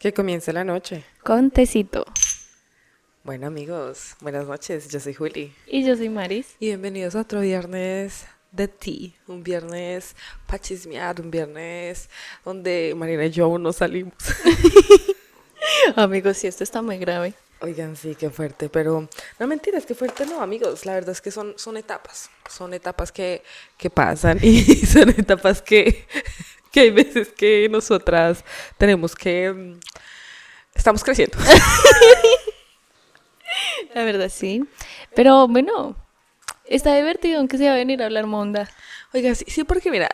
Que comience la noche. Con tecito. Bueno amigos, buenas noches, yo soy Juli. Y yo soy Maris. Y bienvenidos a otro viernes de ti, un viernes para chismear, un viernes donde Marina y yo aún no salimos. amigos, sí, esto está muy grave. Oigan, sí, qué fuerte, pero no mentiras, qué fuerte no, amigos. La verdad es que son, son etapas, son etapas que, que pasan y son etapas que, que hay veces que nosotras tenemos que... mm, Estamos creciendo. La verdad, sí. Pero bueno, está divertido aunque sea venir a hablar monda. Oiga, sí, sí, porque mira,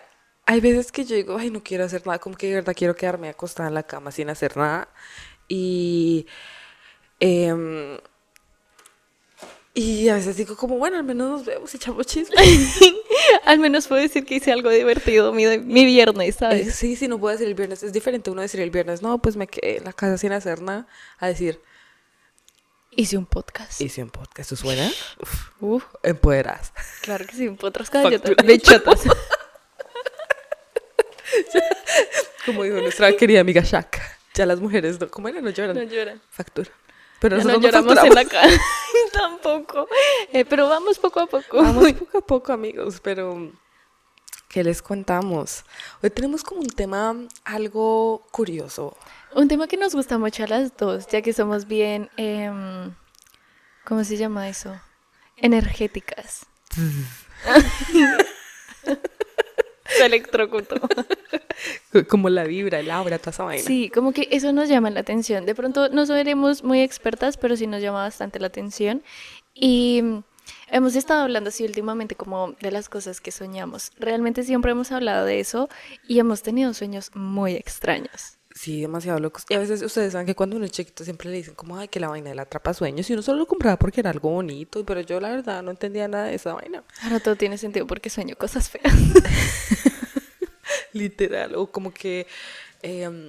hay veces que yo digo, ay, no quiero hacer nada, como que de verdad quiero quedarme acostada en la cama sin hacer nada. Y. em, y a veces digo, como, bueno, al menos nos vemos y echamos chisme. Al menos puedo decir que hice algo divertido mi, mi viernes, Eh, ¿sabes? sí, sí, no puedo decir el viernes. Es diferente uno decir el viernes, no, pues me quedé en la casa sin hacer nada, a decir, Hice un podcast. hice un podcast, ¿eso suena? Uf, Uf, claro que sí, un podcast de chotas. Como dijo nuestra querida amiga Shaq. Ya las mujeres, no, ¿cómo era? No lloran. No lloran. Factura. Pero Ya no lloramos en la cara. Tampoco. Eh, pero vamos poco a poco. Vamos poco a poco, amigos, pero ¿qué les contamos? Hoy tenemos como un tema algo curioso. Un tema que nos gusta mucho a las dos, ya que somos bien, em, ¿cómo se llama eso? Energéticas. Se electrocutó. Co- Como la vibra, el aura, toda esa vaina. Sí, como que eso nos llama la atención. De pronto no seremos muy expertas, pero sí nos llama bastante la atención. Y mm, hemos estado hablando así últimamente como de las cosas que soñamos. Realmente siempre hemos hablado de eso y hemos tenido sueños muy extraños. Sí, demasiado locos. Y a veces ustedes saben que cuando uno es chiquito siempre le dicen como, ay, que la vaina del atrapasueños. Y uno solo lo compraba porque era algo bonito. Pero yo la verdad no entendía nada de esa vaina. Ahora todo tiene sentido porque sueño cosas feas. Literal. O como que em,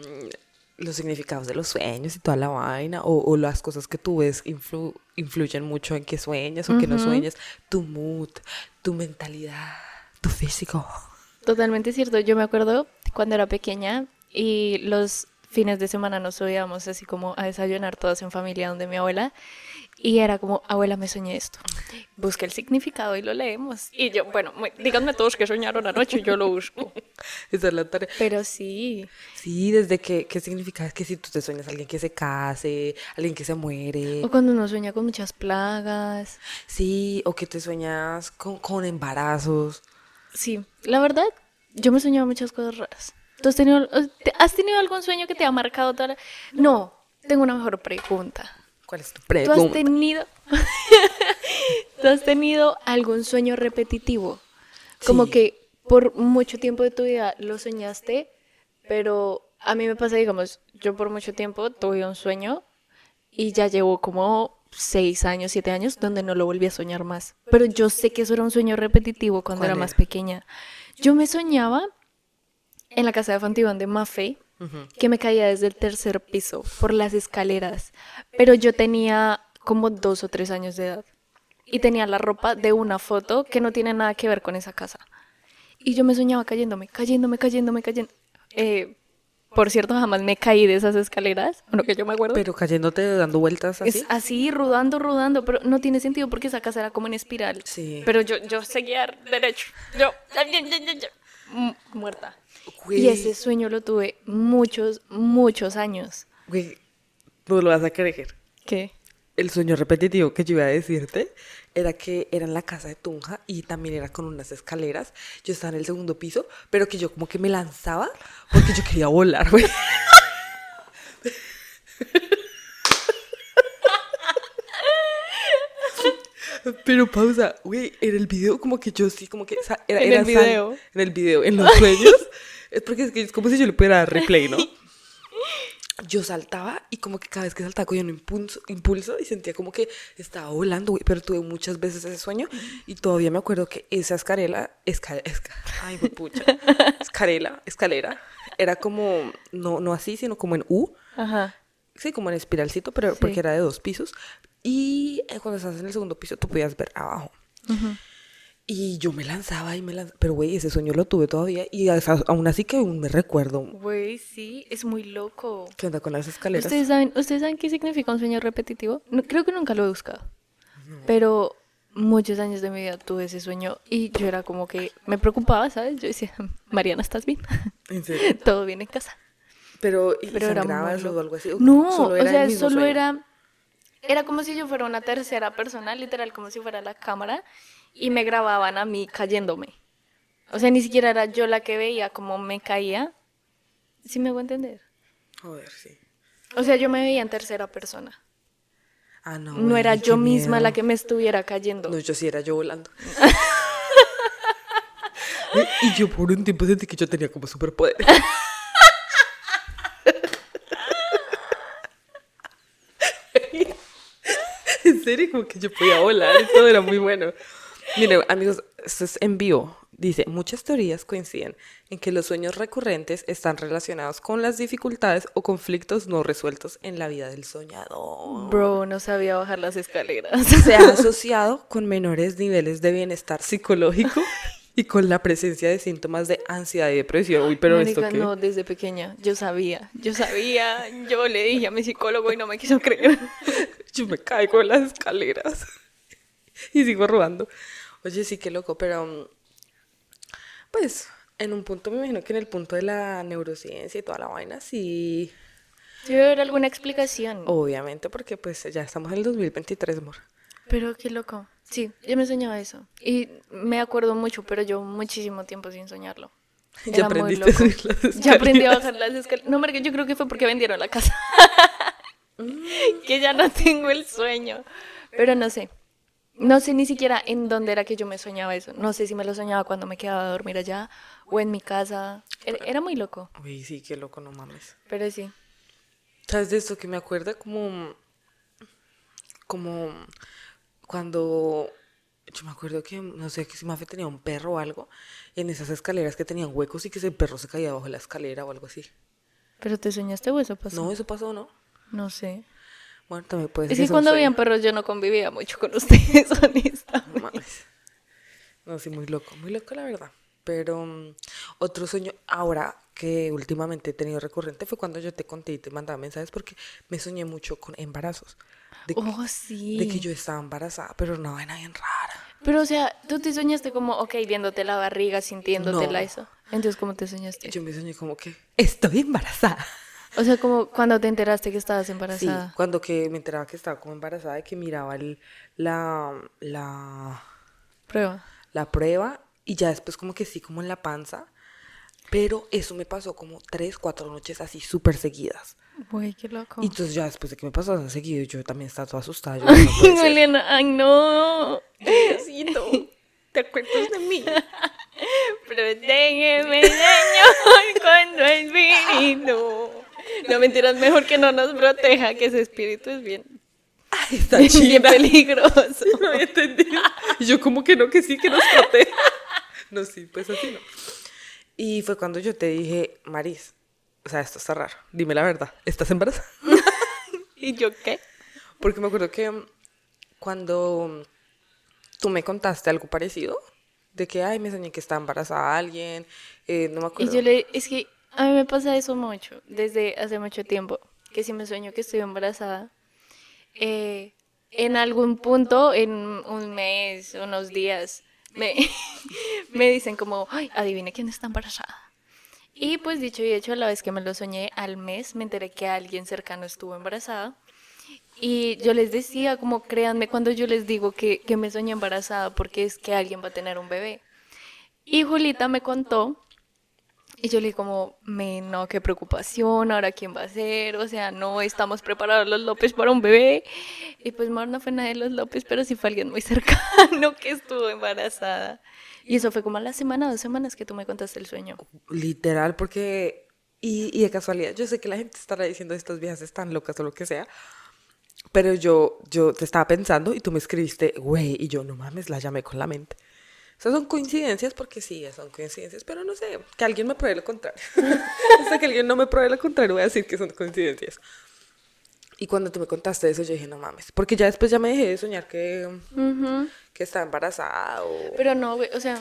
los significados de los sueños y toda la vaina. O, o las cosas que tú ves influ- influyen mucho en que sueñas o que no sueñas. Tu mood, tu mentalidad, tu físico. Totalmente cierto. Yo me acuerdo cuando era pequeña y los fines de semana nos subíamos así como a desayunar todas en familia donde mi abuela y era como, abuela, me soñé esto. Busca el significado y lo leemos. Y yo, bueno, díganme todos que soñaron anoche y yo lo busco. Esa es la tarea. Pero sí, Sí, desde que, ¿qué significa? Que si tú te sueñas a alguien que se case, alguien que se muere, o cuando uno sueña con muchas plagas. sí, o que te sueñas con, con embarazos. Sí, la verdad, yo me soñaba muchas cosas raras. ¿Tú has tenido, eh, ¿has tenido algún sueño que te ha marcado toda la... No, tengo una mejor pregunta. ¿Cuál es tu ¿Tú has pregunta? tenido, ¿tú has tenido algún sueño repetitivo? Como que por mucho tiempo de tu vida lo soñaste, pero a mí me pasa, digamos, yo por mucho tiempo tuve un sueño y ya llevo como seis años, siete años, donde no lo volví a soñar más. Pero yo sé que eso era un sueño repetitivo cuando ¿Cuál era más pequeña. Yo me soñaba en la casa de Fontibón de Mafe, Ujú. que me caía desde el tercer piso por las escaleras, pero yo tenía como dos o tres años de edad y tenía la ropa de una foto que no tiene nada que ver con esa casa. Y yo me soñaba cayéndome, cayéndome, cayéndome, cayendo. Eh, por cierto, jamás me caí de esas escaleras, bueno, que yo me acuerdo. Pero cayéndote, dando vueltas así. Es así, rodando, rodando, pero no tiene sentido porque esa casa era como en espiral. Sí. Pero yo, yo seguía derecho. Yo, mu- muerta. Güey, Y ese sueño lo tuve muchos, muchos años. güey, no lo vas a creer. ¿Qué? El sueño repetitivo que yo iba a decirte era que era en la casa de Tunja y también era con unas escaleras. Yo estaba en el segundo piso, pero que yo como que me lanzaba porque yo quería volar, güey. Pero pausa, güey, en el video como que yo sí, como que era, En era el video. en el video, en los sueños, es porque es, que es como si yo le pudiera dar replay, ¿no? Yo saltaba y como que cada vez que saltaba cogía un impulso, impulso y sentía como que estaba volando, güey, pero tuve muchas veces ese sueño y todavía me acuerdo que esa escarela, esca, esca- ay, pucha, escarela, escalera, era como, no, no así, sino como en U, Ajá. Sí, como en espiralcito, pero Sí. porque era de dos pisos. Y eh, cuando estás en el segundo piso, tú podías ver abajo. Y yo me lanzaba y me lanzaba. Pero, güey, ese sueño lo tuve todavía. Y aún así que aún me recuerdo. Güey, sí, es muy loco. ¿Qué onda con las escaleras? ¿Ustedes saben, ¿Ustedes saben qué significa un sueño repetitivo? No, creo que nunca lo he buscado. Pero muchos años de mi vida tuve ese sueño y yo era como que me preocupaba, ¿sabes? Yo decía, Mariana, ¿estás bien? ¿En serio? Todo bien en casa. Pero, ¿y Pero era muy o algo así? ¿O No, solo o era el sea, mismo solo sueño? era. Era como si yo fuera una tercera persona, literal, como si fuera la cámara, y me grababan a mí cayéndome. O sea, ni siquiera era yo la que veía cómo me caía. ¿Sí me hago entender? Joder, sí. O sea, yo me veía en tercera persona. Ah, no. No era yo misma la que me estuviera cayendo. No, yo sí era yo volando. y yo por un tiempo sentí que yo tenía como superpoder. en serio, como que yo podía volar y todo era muy bueno. Miren, amigos, esto es en vivo. Dice, muchas teorías coinciden en que los sueños recurrentes están relacionados con las dificultades o conflictos no resueltos en la vida del soñador. Bro, no sabía bajar las escaleras. Se ha asociado con menores niveles de bienestar psicológico y con la presencia de síntomas de ansiedad y depresión. Uy, pero Marica, esto qué? no, desde pequeña. Yo sabía, yo sabía. Yo le dije a mi psicólogo y no me quiso creer. Yo me caigo en las escaleras y sigo rodando. Oye, sí, qué loco, pero mm, pues en un punto, me imagino que en el punto de la neurociencia y toda la vaina, sí, Debe haber alguna explicación. obviamente, porque pues ya estamos en el 2023, amor. Pero qué loco. Sí, yo me soñaba eso. Y me acuerdo mucho, pero yo muchísimo tiempo sin soñarlo. Ya Era aprendiste a subir las Ya aprendí a bajar las escaleras. No, porque yo creo que fue porque vendieron la casa. Mm. que ya no tengo el sueño. Pero no sé. No sé ni siquiera en dónde era que yo me soñaba eso. No sé si me lo soñaba cuando me quedaba a dormir allá o en mi casa. Era, era muy loco. Uy, sí, qué loco, no mames. Pero sí. ¿Sabes de esto que me acuerda? Como. Como. Cuando. Yo me acuerdo que, no sé, que si Mafe tenía un perro o algo. En esas escaleras que tenían huecos y que ese perro se caía bajo de la escalera o algo así. ¿Pero te soñaste o eso pasó? No, eso pasó, ¿no? No sé. Bueno, también puede ser. Es que cuando habían perros yo no convivía mucho con ustedes, honestamente. No sí, muy loco, muy loco la verdad. Pero mm, otro sueño ahora que últimamente he tenido recurrente fue cuando yo te conté y te mandaba mensajes porque me soñé mucho con embarazos. De, que- Oh, sí. de que yo estaba embarazada, pero una vaina bien rara. Pero, o sea, tú te soñaste como, ok, viéndote la barriga, sintiéndotela No. eso. Entonces, ¿cómo te soñaste? Yo me soñé como que estoy embarazada. O sea, como cuando te enteraste que estabas Sí, embarazada. cuando que me enteraba que estaba como embarazada, de que miraba el, la, la, Prueba. la prueba y ya después como que sí, como en la panza. Pero eso me pasó como tres, cuatro noches así súper seguidas. Güey, qué loco. Y entonces ya después de que me pasó tan seguido, yo también estaba toda asustada. Yo, no ser. Juliana, ay, no. Diosito, ¿te acuerdas de mí? Protégeme, Señor, con tu espíritu. No mentiras, mejor que no nos proteja, que ese espíritu es bien, Ay, está bien peligroso. No había entendido. Y yo como que no, que sí, que nos protege. No, sí, pues así no. Y fue cuando yo te dije, Maris, o sea, esto está raro. Dime la verdad, ¿estás embarazada? ¿Y yo qué? Porque me acuerdo que mm, cuando mm, tú me contaste algo parecido, de que, ay, me soñé que estaba embarazada alguien, eh, no me Y acuerdo. yo le, es que a mí me pasa eso mucho, desde hace mucho tiempo, que si me sueño que estoy embarazada, eh, en algún punto, en un mes, unos días, me, me dicen como, ay, adivine quién está embarazada. Y pues dicho y hecho, a la vez que me lo soñé, al mes me enteré que alguien cercano estuvo embarazada. Y yo les decía, como créanme cuando yo les digo que, que me soñé embarazada porque es que alguien va a tener un bebé. Y Julita me contó y yo le dije como, no, qué preocupación, ahora quién va a ser, o sea, no estamos preparados los López para un bebé. Y pues Mar no fue nadie de los López, pero sí fue alguien muy cercano que estuvo embarazada. Y eso fue como a la semana, dos semanas que tú me contaste el sueño. Literal, porque. Y, y de casualidad, yo sé que la gente estará diciendo estas viejas están locas o lo que sea. Pero yo, yo te estaba pensando y tú me escribiste, güey, y yo no mames, la llamé con la mente. O sea, son coincidencias porque sí, son coincidencias, pero no sé, que alguien me pruebe lo contrario. Hasta que alguien no me pruebe lo contrario, voy a decir que son coincidencias. Y cuando tú me contaste eso, yo dije, no mames. Porque ya después ya me dejé de soñar que, Ujú. que estaba embarazada o... Pero no, güey, o sea,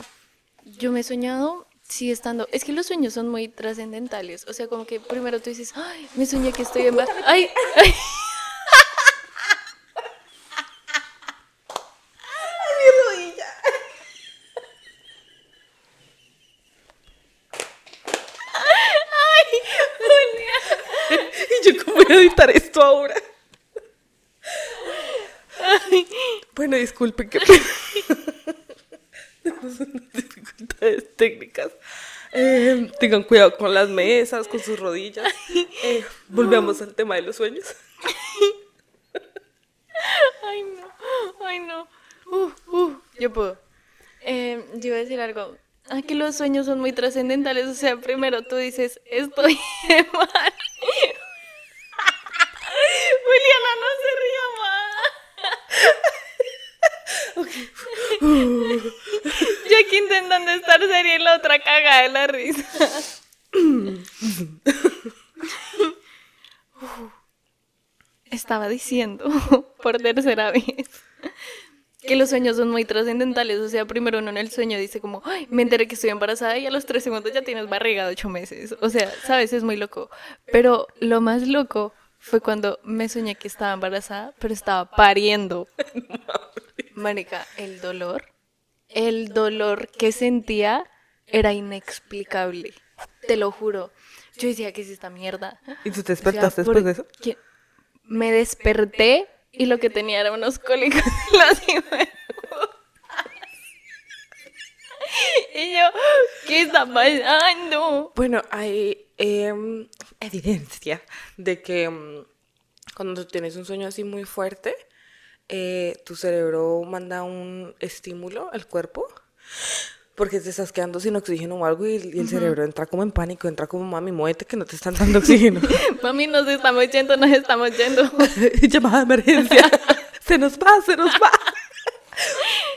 yo me he soñado, sí estando, es que los sueños son muy trascendentales, o sea, como que primero tú dices, ay, me soñé que estoy embarazada, ay, ay, mi rodilla. y yo, ¿cómo voy a editar esto ahora? Bueno, disculpen que tenemos unas dificultades técnicas. Eh, tengan cuidado con las mesas, con sus rodillas. Eh, volvemos al tema de los sueños. ay, no, ay, no, uh, uh, yo puedo. Eh, yo iba a decir algo, ay, que los sueños son muy trascendentales, o sea, primero tú dices, estoy mal. Juliana, no se ría más. Yo aquí intentando estar seria y la otra caga de la risa. Estaba diciendo por tercera vez que los sueños son muy trascendentales. O sea, primero uno en el sueño dice como, me enteré que estoy embarazada y a los tres segundos ya tienes barriga de ocho meses. O sea, sabes, es muy loco. Pero lo más loco fue cuando me soñé que estaba embarazada, pero estaba pariendo. Marica, el dolor, el dolor que sentía era inexplicable. Te lo juro. Yo decía, ¿qué es esta mierda? ¿Y tú te O sea, despertaste ¿por después de eso? Me desperté y lo que tenía era unos cólicos en las. Y yo, ¿qué está pasando? Bueno, hay em, evidencia de que em, cuando tienes un sueño así muy fuerte, eh, tu cerebro manda un estímulo al cuerpo porque te estás quedando sin oxígeno o algo y, y el cerebro entra como en pánico, entra como mami, muévete que no te están dando oxígeno. Mami, nos estamos yendo, nos estamos yendo. Llamada de emergencia. se nos va, se nos va.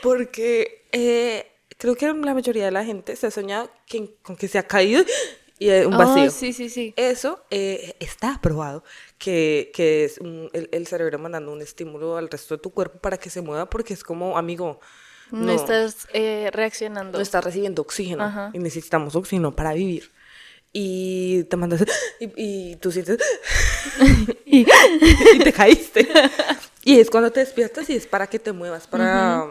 Porque eh, creo que la mayoría de la gente se ha soñado que- con que se ha caído y hay un Oh, vacío. sí, sí, sí. Eso eh, está probado, que, que es un- el, el cerebro mandando un estímulo al resto de tu cuerpo para que se mueva, porque es como, amigo, No, no, estás eh, reaccionando. no estás recibiendo oxígeno Ajá. y necesitamos oxígeno para vivir. Y te mandas y, y tú sientes y, te caíste. Y es cuando te despiertas y es para que te muevas, para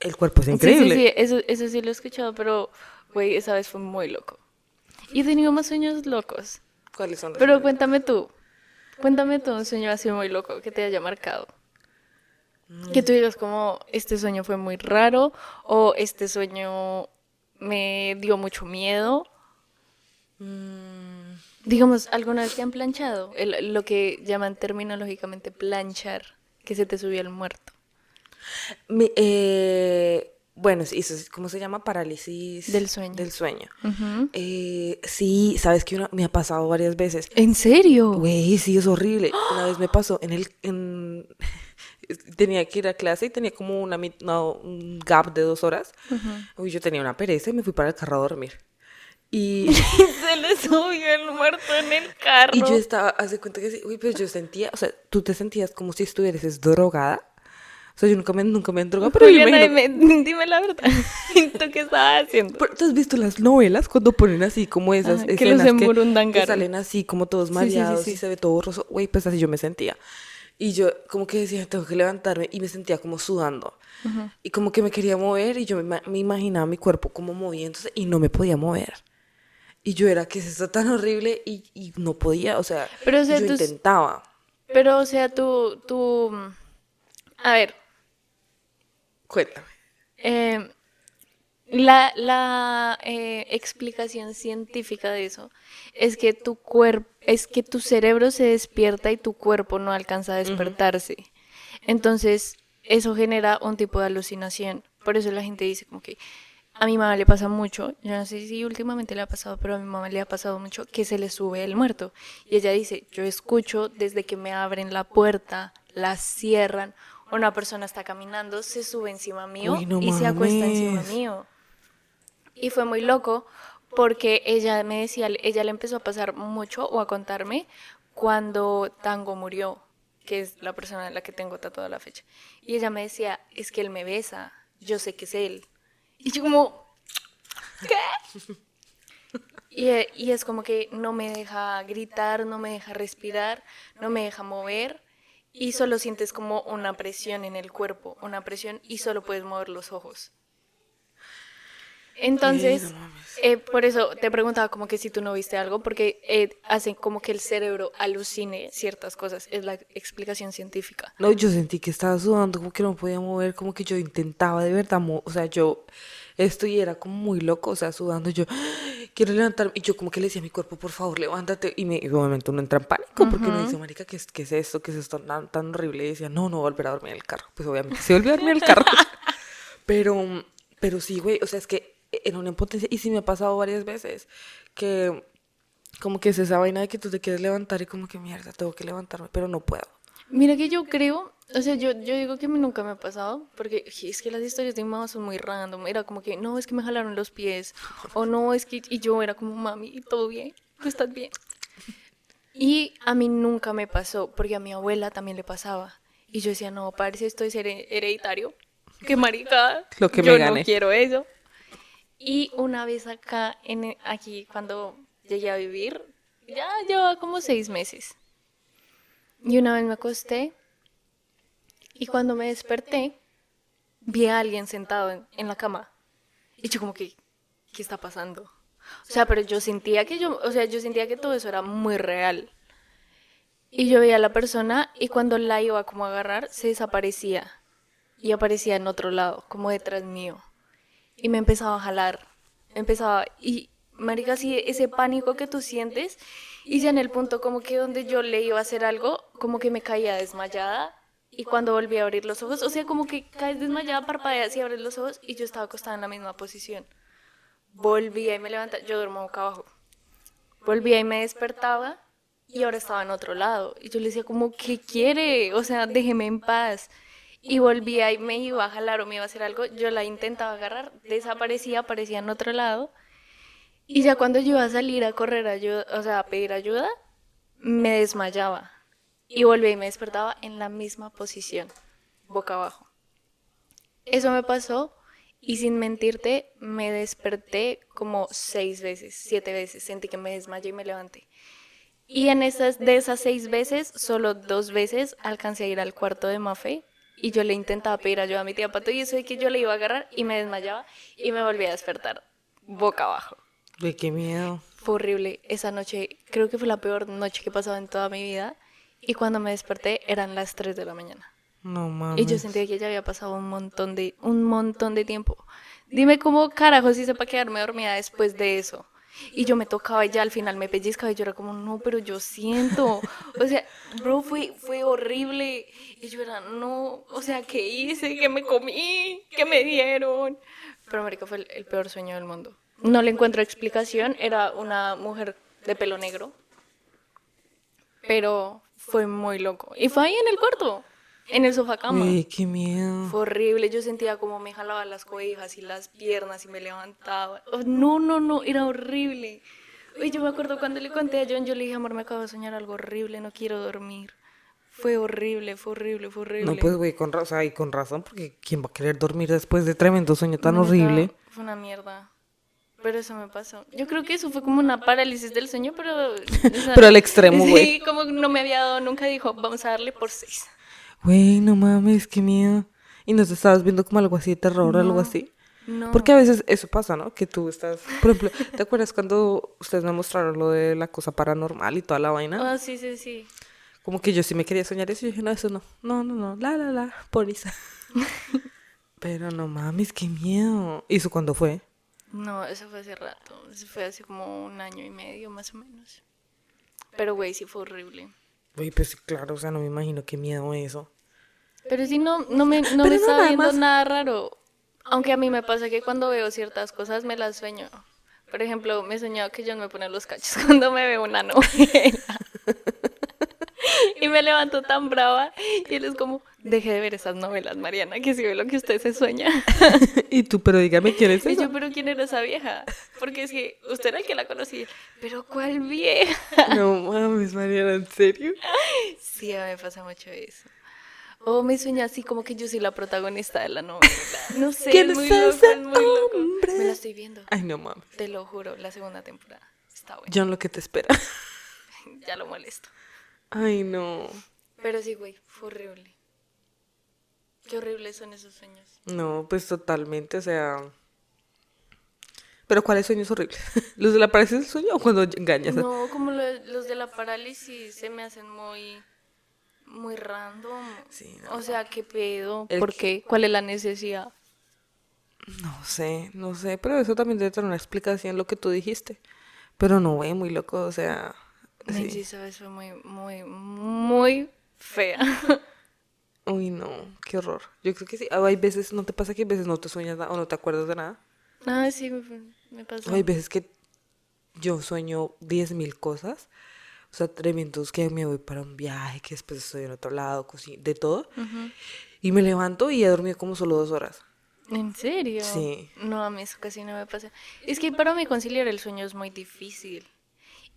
el cuerpo es Sí, increíble. Sí, sí, eso, eso sí lo he escuchado, pero, güey, esa vez fue muy loco. Y he tenido más sueños locos. ¿Cuáles son los Pero sueños? cuéntame tú. Cuéntame tú un sueño así muy loco que te haya marcado. Que tú digas como, este sueño fue muy raro o este sueño me dio mucho miedo. Mm, Digamos, ¿alguna vez te han planchado? El- lo que llaman terminológicamente planchar, que se te subió el muerto. mi- eh, bueno, sí, eso es, ¿cómo se llama? Parálisis Del sueño. Del sueño. Ujú. Eh, sí, sabes que me ha pasado varias veces. ¿En serio? Güey, sí, es horrible. Una vez me pasó en el... En... Tenía que ir a clase y tenía como una, no, un gap de dos horas. Uy, yo tenía una pereza y me fui para el carro a dormir. Y, se le subió el muerto en el carro. y yo estaba, hace cuenta que sí, uy, pues yo sentía, o sea, tú te sentías como si estuvieras drogada. O sea, yo nunca me, nunca me drogado, pero yo imagino- dime, dime la verdad. ¿Tú qué estabas haciendo? Pero, ¿Tú has visto las novelas cuando ponen así como esas Ajá, que los escenas que, emburundangaron. que salen así como todos Sí, sí, sí, mareados sí. y se ve todo borroso? Güey, pues así yo me sentía. Y yo como que decía, tengo que levantarme y me sentía como sudando. Y como que me quería mover y yo me, me imaginaba mi cuerpo como moviéndose y no me podía mover. Y yo era, ¿qué es esto tan horrible? Y, y no podía, o sea, Pero, o sea, yo tú- intentaba. Pero, o sea, tú, tú... A ver, Cuéntame. eh, la, la eh, explicación científica de eso es que tu cuerpo, es que tu cerebro se despierta y tu cuerpo no alcanza a despertarse. Entonces, eso genera un tipo de alucinación. Por eso la gente dice como que a mi mamá le pasa mucho, yo no sé si últimamente le ha pasado, pero a mi mamá le ha pasado mucho que se le sube el muerto. Y ella dice, yo escucho desde que me abren la puerta, la cierran, una persona está caminando, se sube encima mío Uy, no y se acuesta encima mío. Y fue muy loco porque ella me decía, ella le empezó a pasar mucho o a contarme cuando Tango murió. que es la persona en la que tengo tatuada la fecha. Y ella me decía, es que él me besa, yo sé que es él. Y yo como, ¿qué? Y, y es como que no me deja gritar, no me deja respirar, no me deja mover y solo sientes como una presión en el cuerpo, una presión y solo puedes mover los ojos. Entonces, eh, por eso te preguntaba como que si tú no viste algo, porque eh, hacen como que el cerebro alucine ciertas cosas, es la explicación científica. No, yo sentí que estaba sudando, como que no podía mover, como que yo intentaba de verdad, o sea, yo esto y era como muy loco, o sea, sudando, yo quiero levantarme, y yo como que le decía a mi cuerpo, por favor, levántate, y, me, y obviamente uno entra en pánico, porque uno dice, marica, ¿qué es, qué es esto? ¿Qué es esto tan, tan horrible? Y decía, no, no voy a volver a dormir en el carro, pues obviamente se volvió a dormir en el carro, pero, pero sí, güey, o sea, es que era una impotencia, y sí me ha pasado varias veces, que como que es esa vaina de que tú te quieres levantar y como que mierda, tengo que levantarme, pero no puedo. Mira que yo creo, o sea, yo, yo digo que a mí nunca me ha pasado, porque es que las historias de mi mamá son muy random. Era como que, no, es que me jalaron los pies, o no, es que, y yo era como, mami, ¿todo bien? ¿Tú estás bien? Y a mí nunca me pasó, porque a mi abuela también le pasaba. Y yo decía, no, parece esto es hereditario. Qué maricada. Lo que yo me gane. no quiero eso. Y una vez acá, en, aquí, cuando llegué a vivir, ya llevaba como seis meses. Y una vez me acosté y cuando me desperté vi a alguien sentado en, la cama. Y yo como que, ¿qué está pasando? O sea, pero yo sentía que yo, o sea, yo sentía que todo eso era muy real. Y yo veía a la persona y cuando la iba como a agarrar se desaparecía y aparecía en otro lado, como detrás mío. Y me empezaba a jalar, empezaba y marica, así ese pánico que tú sientes y ya en el punto como que donde yo le iba a hacer algo, como que me caía desmayada y cuando volví a abrir los ojos, o sea, como que caes desmayada, parpadeas y abres los ojos y yo estaba acostada en la misma posición. Volvía y me levantaba, yo duermo boca abajo. Volvía y me despertaba y ahora estaba en otro lado. Y yo le decía como, ¿qué quiere? O sea, déjeme en paz. Y volvía y me iba a jalar o me iba a hacer algo, yo la intentaba agarrar, desaparecía, aparecía en otro lado y ya cuando yo iba a salir a correr a pedir ayuda, me desmayaba. Y volví y me despertaba en la misma posición, boca abajo. Eso me pasó y sin mentirte, me desperté como seis veces, siete veces. Sentí que me desmayé y me levanté. Y en esas, de esas seis veces, solo dos veces alcancé a ir al cuarto de Mafe y yo le intentaba pedir ayuda a mi tía Pato y eso de que yo le iba a agarrar y me desmayaba y me volví a despertar boca abajo. De qué miedo. Fue horrible. Esa noche, creo que fue la peor noche que he pasado en toda mi vida. Y cuando me desperté eran las 3 de la mañana. No mames. Y yo sentía que ya había pasado un montón de, un montón de tiempo. Dime cómo carajo hice para quedarme dormida después de eso. Y yo me tocaba y ya al final me pellizcaba y yo era como, no, pero yo siento. O sea, bro, fue, fue horrible. Y yo era, no, o sea, ¿qué hice? ¿Qué me comí? ¿Qué me dieron? Pero, América fue el, el peor sueño del mundo. No le encuentro explicación, era una mujer de pelo negro. Pero fue muy loco. Y fue ahí en el cuarto, en el sofá cama. Uy, qué miedo. Fue horrible, yo sentía como me jalaba las cobijas y las piernas y me levantaba. Oh, no, no, no, era horrible. Uy, yo me acuerdo cuando le conté a John, yo le dije, amor, me acabo de soñar algo horrible, no quiero dormir. Fue horrible, fue horrible, fue horrible. No, pues, güey, con, ra- o sea, y con razón, porque ¿quién va a querer dormir después de tremendo sueño tan horrible? Fue una mierda. Pero eso me pasó. Yo creo que eso fue como una parálisis del sueño, pero... o sea, Pero al extremo, güey. Sí, como no me había dado, nunca dijo, vamos a darle por seis. Güey, no mames, qué miedo. ¿Y no te estabas viendo como algo así de terror o algo así? No. Porque a veces eso pasa, ¿no? Que tú estás, por ejemplo, ¿te acuerdas cuando ustedes me mostraron lo de la cosa paranormal y toda la vaina? Ah, sí, sí, sí. Como que yo sí me quería soñar eso y dije, no, eso no, no, no, no, la, la, la, porisa. Pero no mames, qué miedo. ¿Y eso cuándo fue? No, eso fue hace rato. Eso fue hace como un año y medio, más o menos. Pero, güey, sí fue horrible. Güey, pues sí, claro, o sea, no me imagino qué miedo eso. Pero sí, no, no me, no me no, estaba nada viendo más. nada raro. Aunque a mí me pasa que cuando veo ciertas cosas me las sueño. Por ejemplo, me he soñado que John me pone los cachos cuando me veo una novela. y me levanto tan brava y él es como, deje de ver esas novelas, Mariana, que si ve lo que usted se sueña. y tú, pero dígame quién es Y eso. yo, pero ¿quién era esa vieja? Porque es que usted era el que la conocía. Pero ¿cuál vieja? No mames, Mariana, ¿en serio? Sí, a mí me pasa mucho eso. O me sueño así como que yo soy la protagonista de la novela. No sé, ¿Quién es muy loco, ese es muy loco. hombre? Me la estoy viendo. Ay, no mames. Te lo juro, la segunda temporada. Está bueno. John, lo que te espera. Ya lo molesto. Ay, no. Pero sí, güey, fue horrible. Qué horribles son esos sueños. No, pues totalmente, o sea. Pero ¿cuáles sueños horribles? ¿Los de la parálisis del sueño o cuando engañas? No, como lo- los de la parálisis se me hacen muy muy random. Sí, O sea, ¿qué pedo? El ¿Por qué? ¿Cuál es la necesidad? No sé, no sé, pero eso también debe tener una explicación lo que tú dijiste. Pero no, güey, muy loco, o sea. Sí. Sí. sabes, fue muy, muy, muy fea. Uy, no, qué horror. Yo creo que sí. Ah, Hay veces, ¿no te pasa que hay veces no te sueñas nada o no te acuerdas de nada? Ah, sí, me, me pasó. O hay veces que yo sueño 10.000 cosas. O sea, tremendos que me voy para un viaje, que después estoy en otro lado, de todo. Y me levanto y he dormido como solo dos horas. ¿En serio? Sí. No, a mí eso casi no me pasa. Es que para mí conciliar el sueño es muy difícil.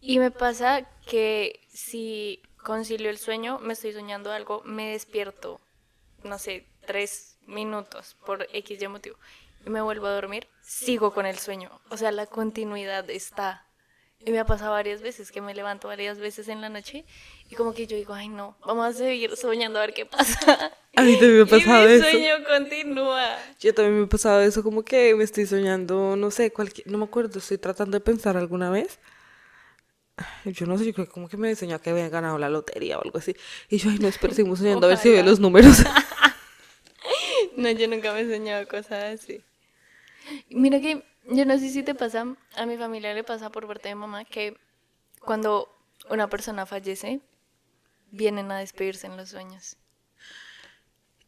Y me pasa que si concilio el sueño, me estoy soñando algo, me despierto, no sé, tres minutos por X y motivo, y me vuelvo a dormir, sigo con el sueño. O sea, la continuidad está. Y me ha pasado varias veces que me levanto varias veces en la noche y como que yo digo, ay no, vamos a seguir soñando a ver qué pasa. A mí también me ha pasado y mi eso. sueño continúa. Yo también me he pasado eso, como que me estoy soñando, no sé, cualquier, no me acuerdo, estoy tratando de pensar alguna vez. Yo no sé, yo creo que como que me soñado que había ganado la lotería o algo así. Y yo, ay, no, espera, seguimos soñando a ver si veo los números. No, yo nunca me he soñado cosas así. Mira que yo no sé si te pasa, a mi familia le pasa por parte de mamá que cuando una persona fallece, vienen a despedirse en los sueños.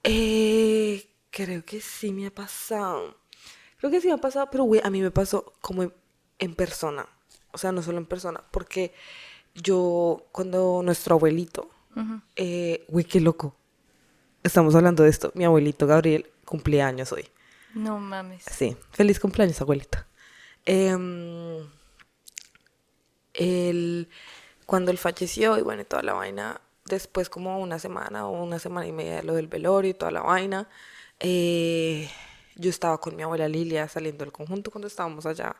Eh, creo que sí me ha pasado. Creo que sí me ha pasado, pero güey, a mí me pasó como en, en persona. O sea, no solo en persona, porque yo, cuando nuestro abuelito, eh, güey, qué loco. Estamos hablando de esto. Mi abuelito Gabriel cumplía años hoy. No mames. Sí, feliz cumpleaños, abuelito. Él, cuando él falleció y bueno, y toda la vaina, después como una semana o una semana y media de lo del velorio y toda la vaina, eh, yo estaba con mi abuela Lilia saliendo del conjunto cuando estábamos allá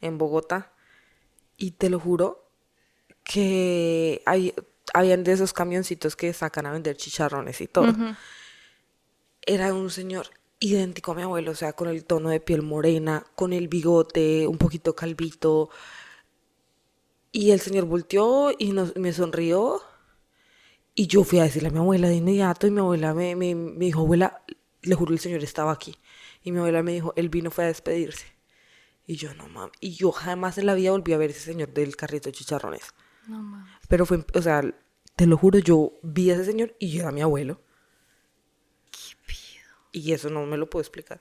en Bogotá y te lo juro que hay, habían de esos camioncitos que sacan a vender chicharrones y todo era un señor idéntico a mi abuelo, o sea, con el tono de piel morena, con el bigote, un poquito calvito. Y el señor volteó y nos- me sonrió. Y yo fui a decirle a mi abuela de inmediato y mi abuela me, me, me dijo, abuela, le juro, el señor estaba aquí. Y mi abuela me dijo, él vino fue a despedirse. Y yo, no mames. Y yo jamás en la vida volví a ver ese señor del carrito de chicharrones. No mames. Pero fue, o sea, te lo juro, yo vi a ese señor y yo era mi abuelo. ¿Qué pido? Y eso no me lo puedo explicar.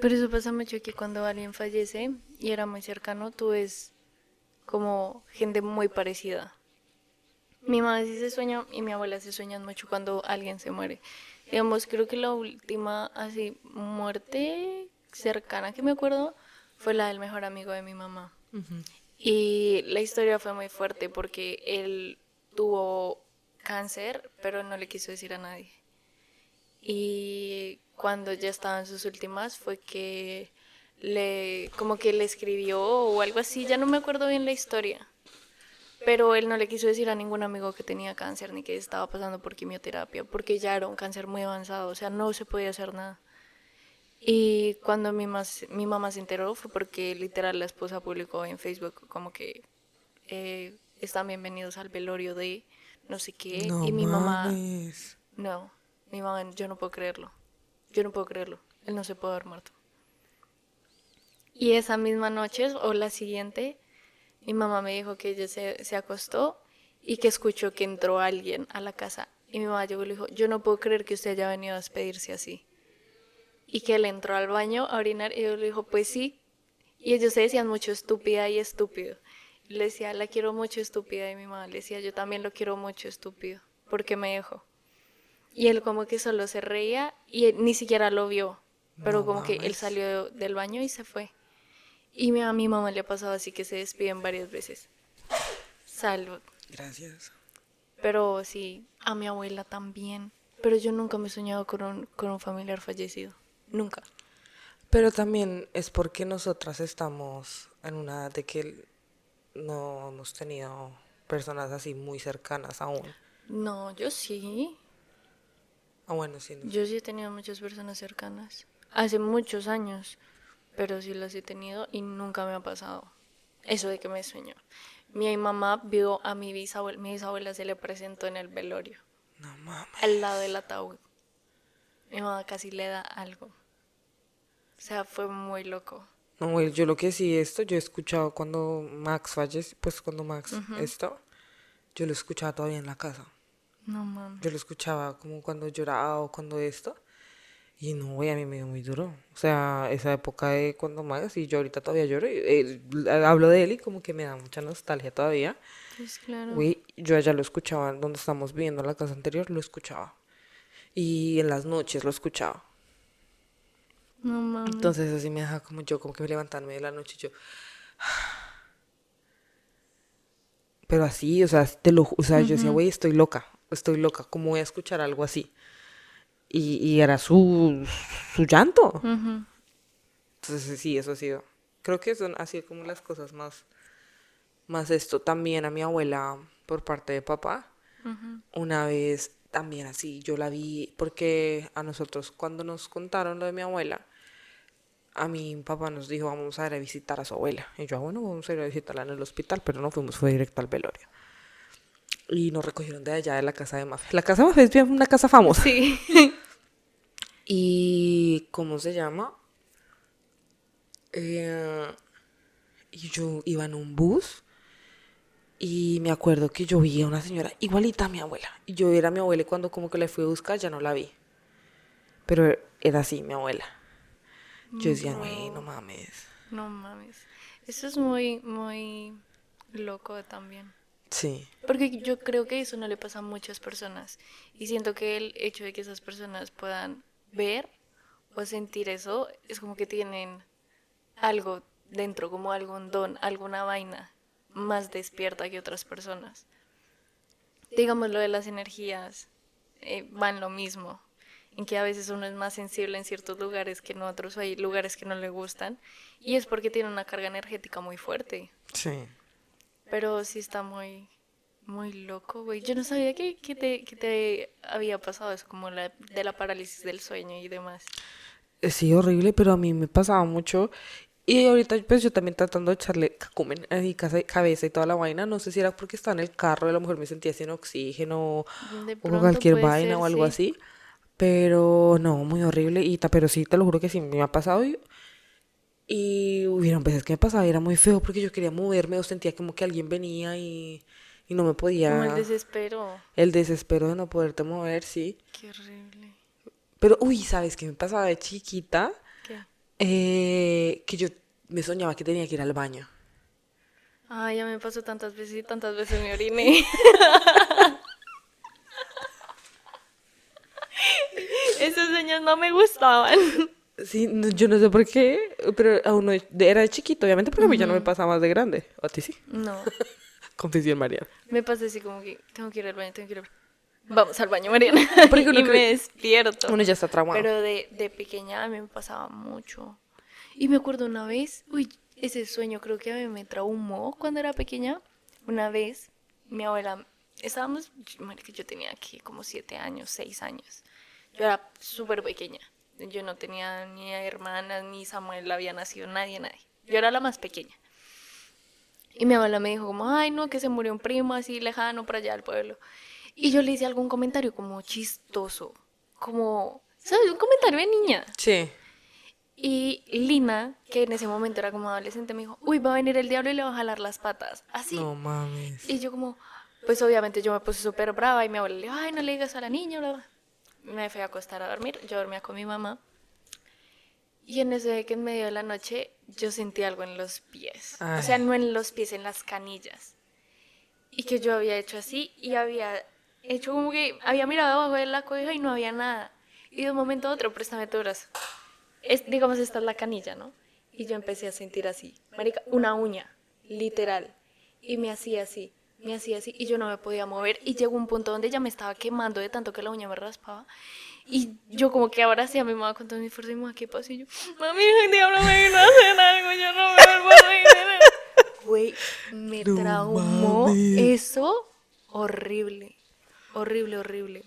Pero eso pasa mucho que cuando alguien fallece y era muy cercano, tú ves como gente muy parecida. Mi mamá sí se sueña y mi abuela se sueñan mucho cuando alguien se muere. Digamos, creo que la última así muerte cercana que me acuerdo fue la del mejor amigo de mi mamá. Y la historia fue muy fuerte porque él tuvo cáncer, pero no le quiso decir a nadie. Y cuando ya estaba en sus últimas fue que le como que le escribió o algo así, ya no me acuerdo bien la historia. Pero él no le quiso decir a ningún amigo que tenía cáncer ni que estaba pasando por quimioterapia, porque ya era un cáncer muy avanzado, o sea, no se podía hacer nada. Y cuando mi, mas- mi mamá se enteró fue porque literal la esposa publicó en Facebook como que eh, están bienvenidos al velorio de no sé qué. No y mi mamá, no, mi mamá, yo no puedo creerlo. Yo no puedo creerlo. Él no se puede haber muerto. Y esa misma noche o la siguiente, mi mamá me dijo que ella se, se acostó y que escuchó que entró alguien a la casa. Y mi mamá llegó y le dijo, yo no puedo creer que usted haya venido a despedirse así. Y que él entró al baño a orinar y yo le dijo, pues sí. Y ellos se decían mucho estúpida y estúpido. Y le decía, la quiero mucho estúpida. Y mi mamá le decía, yo también lo quiero mucho estúpido. porque me dejó? Y él como que solo se reía y él ni siquiera lo vio. Pero No como que él mames. salió del baño y se fue. Y a mi mamá le ha pasado así que se despiden varias veces. Salud. Gracias. Pero sí, a mi abuela también. Pero yo nunca me he soñado con un, con un familiar fallecido. Nunca. Pero también es porque nosotras estamos en una edad de que no hemos tenido personas así muy cercanas aún. No, yo sí. Ah, bueno, sí. no. Yo sí he tenido muchas personas cercanas. Hace muchos años. Pero sí las he tenido y nunca me ha pasado. Eso de que me sueño. Mi mamá vio a mi bisabuela. Mi bisabuela se le presentó en el velorio. No mames. Al lado del ataúd. Mi mamá casi le da algo. O sea, fue muy loco. No, yo lo que sí, esto yo he escuchado cuando Max falleció, pues cuando Max esto, yo lo escuchaba todavía en la casa. No mames. Yo lo escuchaba como cuando lloraba o cuando esto. Y no, güey, a mí me dio muy duro. O sea, esa época de cuando Max, y yo ahorita todavía lloro, y, eh, hablo de él y como que me da mucha nostalgia todavía. Pues claro. Güey, yo allá lo escuchaba, donde estamos viviendo en la casa anterior, lo escuchaba. Y en las noches lo escuchaba. No mames. Entonces así me deja como yo, como que me levantarme de la noche y yo... Pero así, o sea, te lo, o sea, yo decía, güey, estoy loca, estoy loca, ¿cómo voy a escuchar algo así? Y, y era su, su llanto. Entonces sí, eso ha sido. Creo que son así como las cosas más, más esto. También a mi abuela, por parte de papá, una vez también así, yo la vi, porque a nosotros cuando nos contaron lo de mi abuela, a mi papá nos dijo, vamos a ir a visitar a su abuela. Y yo, ah, bueno, vamos a ir a visitarla en el hospital, pero no fuimos, fue directo al velorio. Y nos recogieron de allá de la casa de Mafe. La casa de Mafe es bien una casa famosa. Sí. Y, ¿cómo se llama? Eh, y yo iba en un bus y me acuerdo que yo vi a una señora igualita a mi abuela. Y yo era mi abuela y cuando como que la fui a buscar ya no la vi. Pero era así, mi abuela. Yo decía, güey, no mames. No mames. Eso es muy, muy loco también. Sí, Porque yo creo que eso no le pasa a muchas personas. Y siento que el hecho de que esas personas puedan ver o sentir eso es como que tienen algo dentro, como algún don, alguna vaina más despierta que otras personas. Digamos lo de las energías, eh, van lo mismo, en que a veces uno es más sensible en ciertos lugares que en otros, hay lugares que no le gustan, y es porque tiene una carga energética muy fuerte. sí. Pero sí está muy, muy loco, güey. Yo no sabía que, que te, que te había pasado eso, como la, de la parálisis del sueño y demás. Eh, Sí, horrible, pero a mí me pasaba mucho. Y ahorita, pues yo también tratando de echarle cacumen a mi cabeza y toda la vaina. No sé si era porque estaba en el carro y a lo mejor me sentía sin oxígeno o cualquier vaina ser, o algo sí. así. Pero no, muy horrible. Y pero sí, te lo juro que sí me ha pasado. Y, y hubieron veces que me pasaba y era muy feo porque yo quería moverme o sentía como que alguien venía y, y no me podía. Como el desespero. El desespero de no poderte mover, sí. Qué horrible. Pero, uy, ¿sabes qué me pasaba de chiquita? ¿Qué? Eh, que yo me soñaba que tenía que ir al baño. Ay, ya me pasó tantas veces y tantas veces me oriné. Esos sueños no me gustaban. Sí, no- yo no sé por qué, pero a uno era de chiquito, obviamente, porque a mí ya no me pasaba más de grande. ¿O a ti sí? No, Confesión, Mariana. me pasa así como que tengo que ir al baño, tengo que ir al baño. Vamos al baño, Mariana. Porque uno y cree- me despierto. Uno ya está traumado. Pero de, de pequeña a mí me pasaba mucho. Y me acuerdo una vez, uy, ese sueño creo que a mí me traumó cuando era pequeña. Una vez, mi abuela, estábamos, yo tenía aquí como siete años, seis años. Yo era súper pequeña. Yo no tenía ni hermanas, ni Samuel había nacido, nadie, nadie. Yo era la más pequeña. Y mi abuela me dijo como, ay, no, que se murió un primo así lejano para allá al pueblo. Y yo le hice algún comentario como chistoso, como, ¿sabes? Un comentario de niña. Sí. Y Lina, que en ese momento era como adolescente, me dijo, uy, va a venir el diablo y le va a jalar las patas. Así. No mames. Y yo como, pues obviamente yo me puse súper brava y mi abuela le dijo, ay, no le digas a la niña, bla, bla. Me fui a acostar a dormir, yo dormía con mi mamá. Y en eso de que en medio de la noche yo sentí algo en los pies. O sea, Ay. no en los pies, en las canillas. Y que yo había hecho así y había hecho como que había mirado abajo de la cobija y no había nada. Y de un momento a otro, préstame tu brazo. Es, digamos, esta es la canilla, ¿no? Y yo empecé a sentir así, marica, una uña, literal. Y me hacía así, me hacía así y yo no me podía mover y llegó un punto donde ya me estaba quemando de tanto que la uña me raspaba y yo como que ahora sí a mi mamá con toda mi fuerza y mi mamá, ¿qué pasó? Y yo, mami, el diablo me vino a hacer algo, yo no me vuelvo a. Güey, me No traumó eso horrible, horrible, horrible.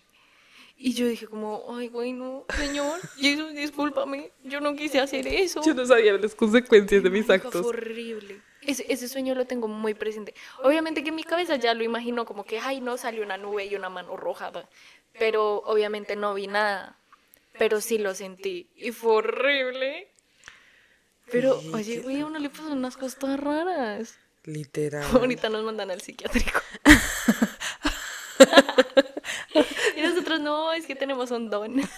Y yo dije como, ay, güey, no, señor, Jesús, discúlpame, yo no quise hacer eso. Yo no sabía las consecuencias de mis actos. Fue horrible. Ese, ese sueño lo tengo muy presente. Obviamente que en mi cabeza ya lo imagino como que, ay, no, salió una nube y una mano roja. Pero obviamente no vi nada. Pero sí lo sentí. Y fue horrible. Pero, oye, güey, a uno le pasan unas cosas todas raras. Literal. Ahorita nos mandan al psiquiátrico. y nosotros, no, es que tenemos un don.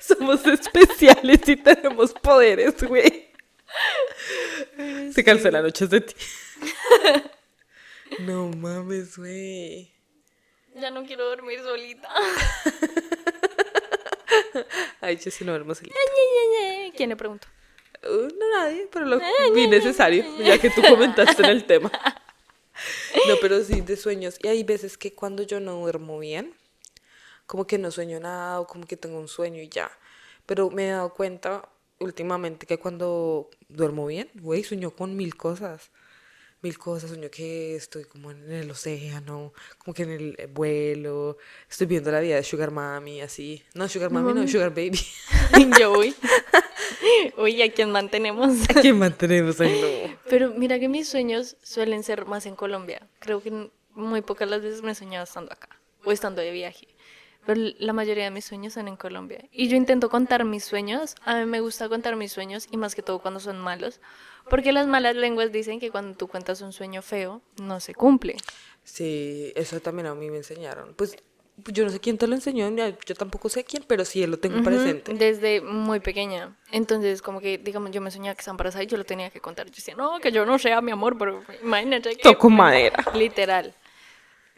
Somos especiales y tenemos poderes, güey. Se cancela noches de ti. No mames, güey. Ya no quiero dormir solita. Ay, yo sí no duermo solita. ¿Quién le pregunto? Uh, no nadie, pero lo vi necesario, ya que tú comentaste en el tema. No, pero sí de sueños. Y hay veces que cuando yo no duermo bien, como que no sueño nada o como que tengo un sueño y ya. Pero me he dado cuenta últimamente que cuando duermo bien, güey, sueño con mil cosas. Mil cosas, sueño que estoy como en el océano, como que en el vuelo, estoy viendo la vida de Sugar Mami, así. No, Sugar Mami, no, Sugar Baby. Yo voy. Uy, ¿a quién mantenemos? ¿A quién mantenemos? Ay, no. Pero mira que mis sueños suelen ser más en Colombia. Creo que muy pocas las veces me he soñado estando acá o estando de viaje. Pero la mayoría de mis sueños son en Colombia. Y yo intento contar mis sueños. A mí me gusta contar mis sueños y más que todo cuando son malos. Porque las malas lenguas dicen que cuando tú cuentas un sueño feo, no se cumple. Sí, eso también a mí me enseñaron. Pues yo no sé quién te lo enseñó, yo tampoco sé quién, pero sí lo tengo presente. Desde muy pequeña. Entonces, como que, digamos, yo me soñaba que estaba embarazada y yo lo tenía que contar. Yo decía, no, que yo no sea mi amor, pero imagínate que... Toco madera. Literal.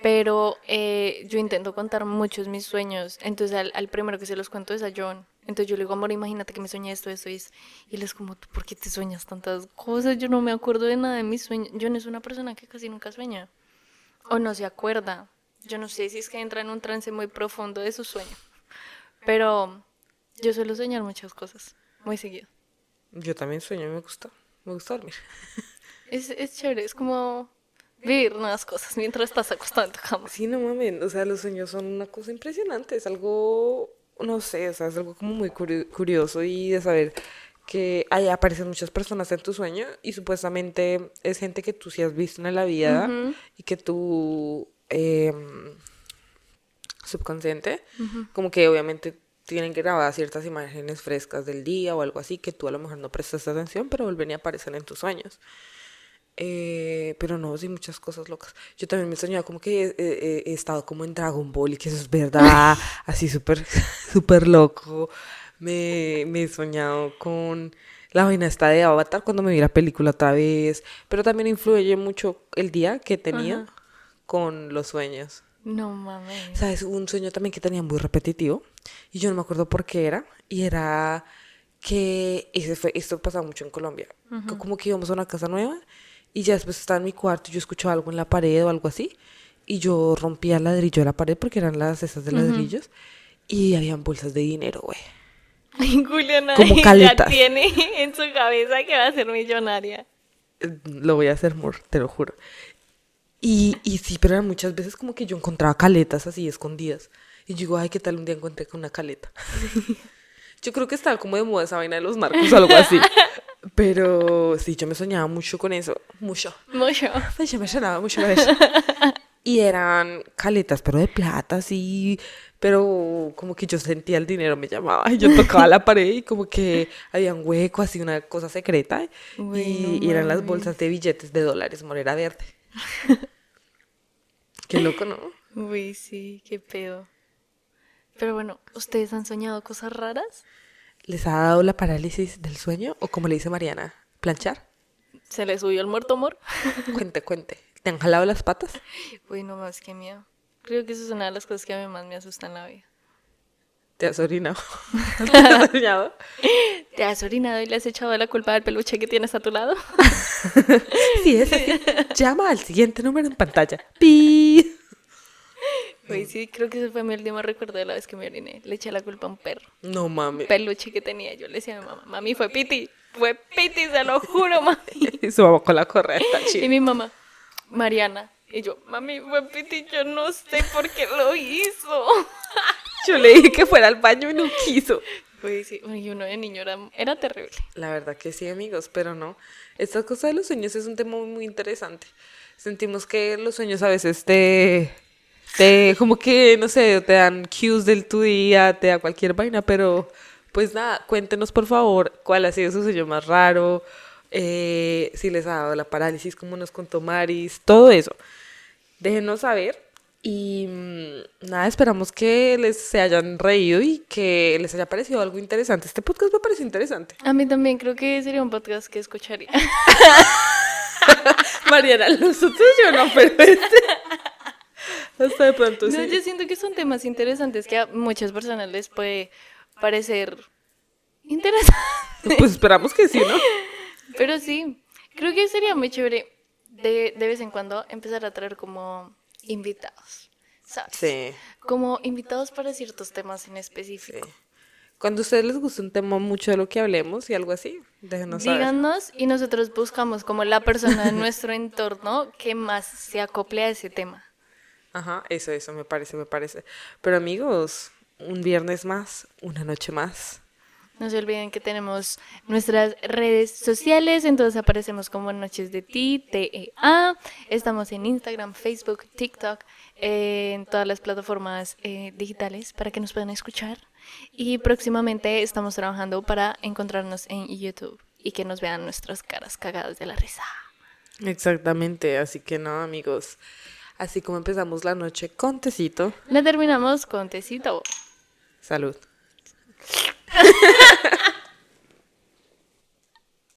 Pero eh, yo intento contar muchos mis sueños. Entonces, al, al primero que se los cuento es a John. Entonces, yo le digo, amor, imagínate que me soñé esto, esto y esto. Y él es como, ¿tú por qué te sueñas tantas cosas? Yo no me acuerdo de nada de mis sueños. John es una persona que casi nunca sueña. O no se acuerda. Yo no sé si es que entra en un trance muy profundo de su sueño. Pero yo suelo soñar muchas cosas, muy seguido. Yo también sueño, me gusta. Me gusta dormir. Es, es chévere, es como vivir nuevas cosas mientras estás acostado en tu cama. Sí, no mames, o sea, los sueños son una cosa impresionante, es algo, no sé, o sea, es algo como muy curi- curioso y de saber que ahí aparecen muchas personas en tu sueño y supuestamente es gente que tú sí has visto en la vida y que tu em, subconsciente, como que obviamente tienen grabadas ciertas imágenes frescas del día o algo así que tú a lo mejor no prestas atención, pero vuelven a aparecer en tus sueños. Eh, pero no, sí, muchas cosas locas. Yo también me he soñado como que eh, eh, he estado como en Dragon Ball y que eso es verdad, así súper, súper loco. Me, me he soñado con la vaina esta de Avatar cuando me vi la película otra vez, pero también influye mucho el día que tenía con los sueños. No mames. ¿Sabes? Un sueño también que tenía muy repetitivo y yo no me acuerdo por qué era. Y era que ese fue, esto pasaba mucho en Colombia. Como que íbamos a una casa nueva y ya después estaba en mi cuarto y yo escuchaba algo en la pared o algo así. Y yo rompía el ladrillo de la pared porque eran las esas de ladrillos. Y habían bolsas de dinero, güey. Juliana Como ya caletas. tiene en su cabeza que va a ser millonaria. Eh, Lo voy a hacer, amor, te lo juro. Y, y sí, pero eran muchas veces como que yo encontraba caletas así escondidas. Y yo digo, ay, ¿qué tal un día encontré con una caleta? yo creo que estaba como de moda esa vaina de los narcos o algo así. Pero sí, yo me soñaba mucho con eso. Mucho. Mucho. Yo me sonaba mucho con eso. Y eran caletas, pero de plata, sí. Pero como que yo sentía el dinero, me llamaba. Y yo tocaba la pared y como que había un hueco, así una cosa secreta. Y, y eran las bolsas de billetes de dólares, morera verde. Qué loco, ¿no? Uy, sí, qué pedo. Pero bueno, ¿ustedes han soñado cosas raras? ¿Les ha dado la parálisis del sueño? O como le dice Mariana, planchar. ¿Se les subió el muerto amor? Cuente, cuente. ¿Te han jalado las patas? Uy, no más, qué miedo. Creo que eso es una de las cosas que a mí más me asustan en la vida. ¿Te has orinado? ¿Te has soñado? ¿Te has orinado y le has echado la culpa al peluche que tienes a tu lado? Sí, es así. Llama al siguiente número en pantalla. Pi. Sí, creo que ese fue mi último recuerdo de la vez que me oriné. Le eché la culpa a un perro. No mames. Peluche que tenía. Yo le decía a mi mamá, mami, fue Piti. Fue Piti, se lo juro, mami. Y su mamá con la correa está Y mi mamá, Mariana. Y yo, mami, fue Piti, yo no sé por qué lo hizo. Yo le dije que fuera al baño y no quiso. Pues sí, y uno de niño era, era terrible. La verdad que sí, amigos, pero no. Esta cosa de los sueños es un tema muy, muy interesante. Sentimos que los sueños a veces te, te, como que, no sé, te dan cues del tu día, te da cualquier vaina, pero pues nada, cuéntenos por favor cuál ha sido su sueño más raro, eh, si les ha dado la parálisis, como nos contó Maris, todo eso. Déjenos saber. Y mm, nada, esperamos que les se hayan reído y que les haya parecido algo interesante. Este podcast me pareció interesante. A mí también creo que sería un podcast que escucharía. Mariana, los otros yo no, pero este. Hasta de pronto No, sí. yo siento que son temas interesantes que a muchas personas les puede parecer interesante. Pues esperamos que sí, ¿no? Pero sí, creo que sería muy chévere de, de vez en cuando empezar a traer como invitados, ¿sabes? Sí. Como invitados para ciertos temas en específico. Cuando a ustedes les gusta un tema mucho de lo que hablemos y algo así, déjenos saber. Díganos y nosotros buscamos como la persona de nuestro entorno que más se acople a ese tema. Ajá, eso, eso, me parece, me parece. Pero amigos, un viernes más, una noche más. No se olviden que tenemos nuestras redes sociales, entonces aparecemos como Noches de Ti, T-E-A. Estamos en Instagram, Facebook, TikTok, eh, en todas las plataformas eh, digitales para que nos puedan escuchar. Y próximamente estamos trabajando para encontrarnos en YouTube y que nos vean nuestras caras cagadas de la risa. Exactamente, así que no, amigos. Así como empezamos la noche con tecito, La terminamos con tecito. salud.